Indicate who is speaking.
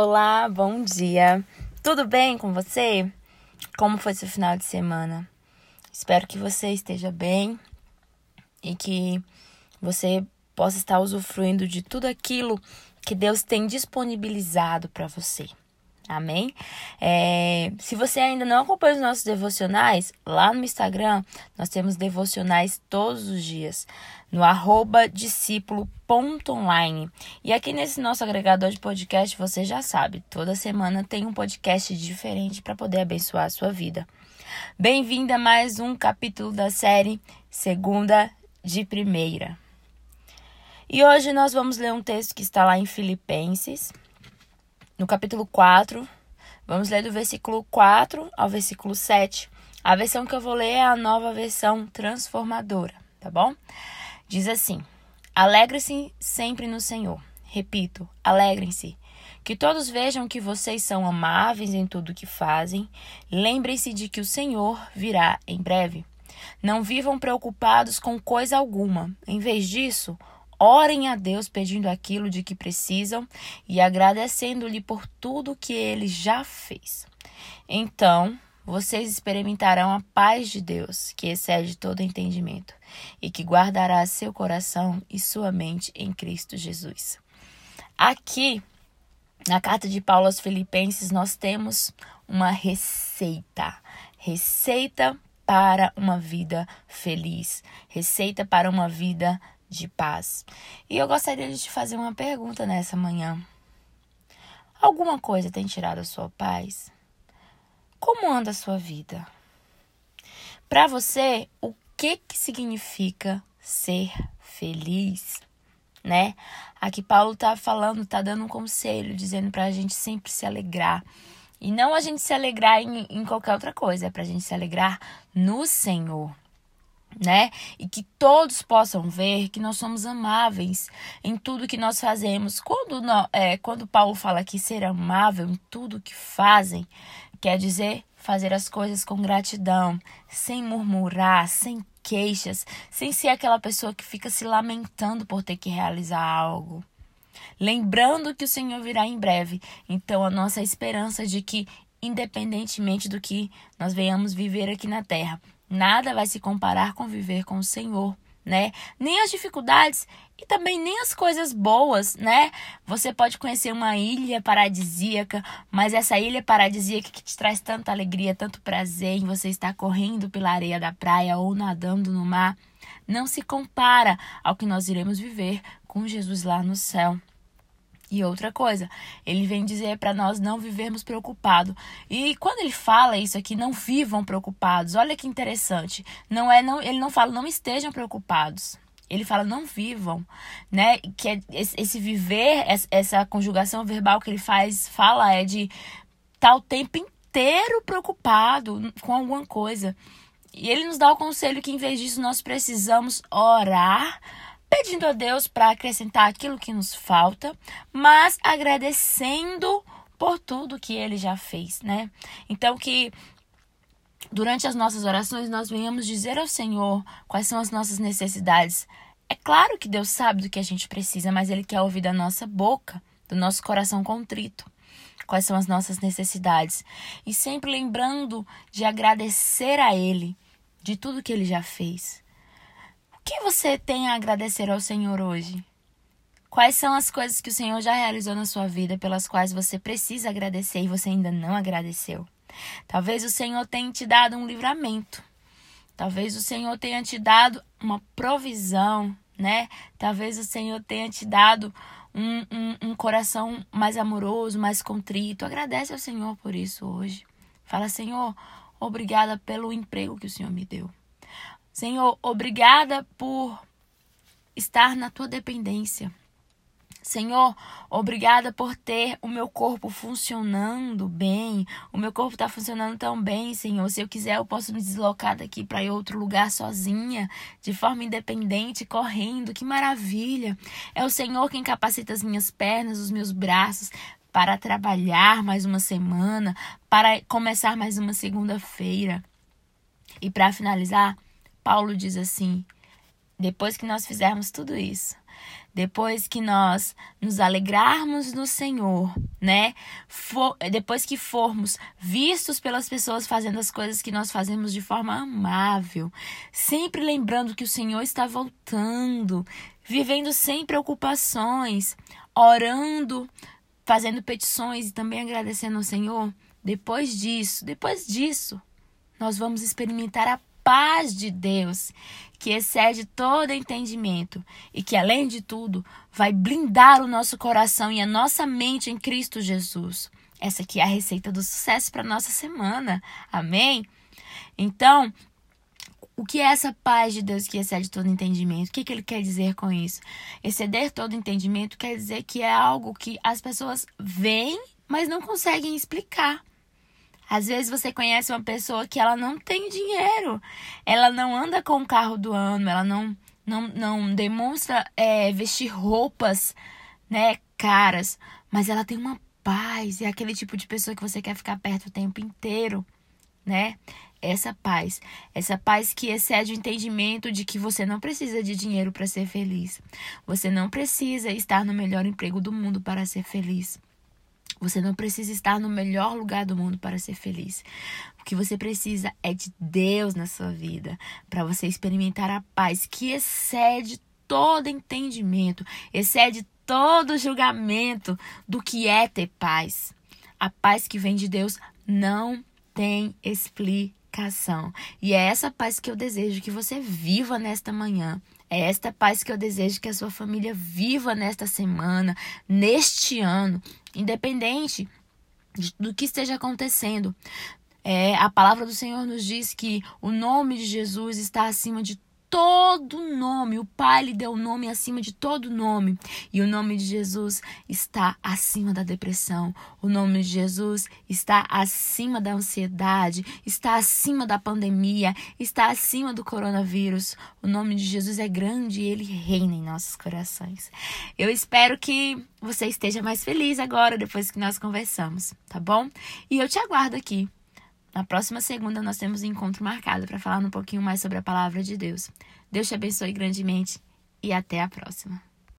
Speaker 1: Olá, bom dia. Tudo bem com você? Como foi seu final de semana? Espero que você esteja bem e que você possa estar usufruindo de tudo aquilo que Deus tem disponibilizado para você. Amém? É, se você ainda não acompanha os nossos devocionais, lá no Instagram nós temos devocionais todos os dias, no arroba discípulo.online. E aqui nesse nosso agregador de podcast, você já sabe, toda semana tem um podcast diferente para poder abençoar a sua vida. Bem-vinda a mais um capítulo da série Segunda de Primeira. E hoje nós vamos ler um texto que está lá em Filipenses no capítulo 4. Vamos ler do versículo 4 ao versículo 7. A versão que eu vou ler é a nova versão transformadora, tá bom? Diz assim: Alegre-se sempre no Senhor. Repito, alegrem-se. Que todos vejam que vocês são amáveis em tudo que fazem. Lembrem-se de que o Senhor virá em breve. Não vivam preocupados com coisa alguma. Em vez disso, Orem a Deus pedindo aquilo de que precisam e agradecendo-lhe por tudo que ele já fez. Então, vocês experimentarão a paz de Deus, que excede todo entendimento, e que guardará seu coração e sua mente em Cristo Jesus. Aqui, na carta de Paulo aos Filipenses, nós temos uma receita. Receita para uma vida feliz, receita para uma vida de paz. E eu gostaria de te fazer uma pergunta nessa manhã. Alguma coisa tem tirado a sua paz? Como anda a sua vida? Para você, o que que significa ser feliz? Né? Aqui Paulo tá falando, tá dando um conselho, dizendo para a gente sempre se alegrar. E não a gente se alegrar em, em qualquer outra coisa, é para a gente se alegrar no Senhor né? E que todos possam ver que nós somos amáveis em tudo que nós fazemos. Quando, é, quando Paulo fala que ser amável em tudo que fazem, quer dizer fazer as coisas com gratidão, sem murmurar, sem queixas, sem ser aquela pessoa que fica se lamentando por ter que realizar algo. Lembrando que o Senhor virá em breve. Então, a nossa esperança de que, independentemente do que nós venhamos viver aqui na terra, Nada vai se comparar com viver com o Senhor, né? Nem as dificuldades e também nem as coisas boas, né? Você pode conhecer uma ilha paradisíaca, mas essa ilha paradisíaca que te traz tanta alegria, tanto prazer em você estar correndo pela areia da praia ou nadando no mar, não se compara ao que nós iremos viver com Jesus lá no céu. E outra coisa, ele vem dizer para nós não vivermos preocupados. E quando ele fala isso aqui, não vivam preocupados. Olha que interessante. Não é não, ele não fala não estejam preocupados. Ele fala não vivam, né? Que é esse viver, essa conjugação verbal que ele faz, fala é de estar tá o tempo inteiro preocupado com alguma coisa. E ele nos dá o conselho que em vez disso nós precisamos orar pedindo a Deus para acrescentar aquilo que nos falta, mas agradecendo por tudo que ele já fez, né? Então que durante as nossas orações nós venhamos dizer ao Senhor quais são as nossas necessidades. É claro que Deus sabe do que a gente precisa, mas ele quer ouvir da nossa boca, do nosso coração contrito. Quais são as nossas necessidades? E sempre lembrando de agradecer a Ele de tudo que Ele já fez que você tem a agradecer ao Senhor hoje? Quais são as coisas que o Senhor já realizou na sua vida pelas quais você precisa agradecer e você ainda não agradeceu? Talvez o Senhor tenha te dado um livramento. Talvez o Senhor tenha te dado uma provisão, né? Talvez o Senhor tenha te dado um, um, um coração mais amoroso, mais contrito. Agradece ao Senhor por isso hoje. Fala, Senhor, obrigada pelo emprego que o Senhor me deu. Senhor, obrigada por estar na tua dependência. Senhor, obrigada por ter o meu corpo funcionando bem. O meu corpo está funcionando tão bem, Senhor. Se eu quiser, eu posso me deslocar daqui para outro lugar sozinha, de forma independente, correndo. Que maravilha! É o Senhor quem capacita as minhas pernas, os meus braços para trabalhar mais uma semana, para começar mais uma segunda-feira. E para finalizar, Paulo diz assim: depois que nós fizermos tudo isso, depois que nós nos alegrarmos no Senhor, né? For, depois que formos vistos pelas pessoas fazendo as coisas que nós fazemos de forma amável, sempre lembrando que o Senhor está voltando, vivendo sem preocupações, orando, fazendo petições e também agradecendo ao Senhor. Depois disso, depois disso, nós vamos experimentar a paz de Deus, que excede todo entendimento e que, além de tudo, vai blindar o nosso coração e a nossa mente em Cristo Jesus. Essa aqui é a receita do sucesso para nossa semana. Amém? Então, o que é essa paz de Deus que excede todo entendimento? O que, que ele quer dizer com isso? Exceder todo entendimento quer dizer que é algo que as pessoas veem, mas não conseguem explicar. Às vezes você conhece uma pessoa que ela não tem dinheiro, ela não anda com o carro do ano, ela não não, não demonstra é, vestir roupas, né, caras, mas ela tem uma paz, é aquele tipo de pessoa que você quer ficar perto o tempo inteiro, né? Essa paz, essa paz que excede o entendimento de que você não precisa de dinheiro para ser feliz. Você não precisa estar no melhor emprego do mundo para ser feliz. Você não precisa estar no melhor lugar do mundo para ser feliz. O que você precisa é de Deus na sua vida, para você experimentar a paz que excede todo entendimento, excede todo julgamento do que é ter paz. A paz que vem de Deus não tem explicação. E é essa paz que eu desejo que você viva nesta manhã. É esta paz que eu desejo que a sua família viva nesta semana, neste ano, independente do que esteja acontecendo. É, a palavra do Senhor nos diz que o nome de Jesus está acima de todo nome. O Pai lhe deu o nome acima de todo nome. E o nome de Jesus está acima da depressão. O nome de Jesus está acima da ansiedade, está acima da pandemia, está acima do coronavírus. O nome de Jesus é grande e ele reina em nossos corações. Eu espero que você esteja mais feliz agora depois que nós conversamos, tá bom? E eu te aguardo aqui na próxima segunda nós temos um encontro marcado para falar um pouquinho mais sobre a palavra de Deus. Deus te abençoe grandemente e até a próxima.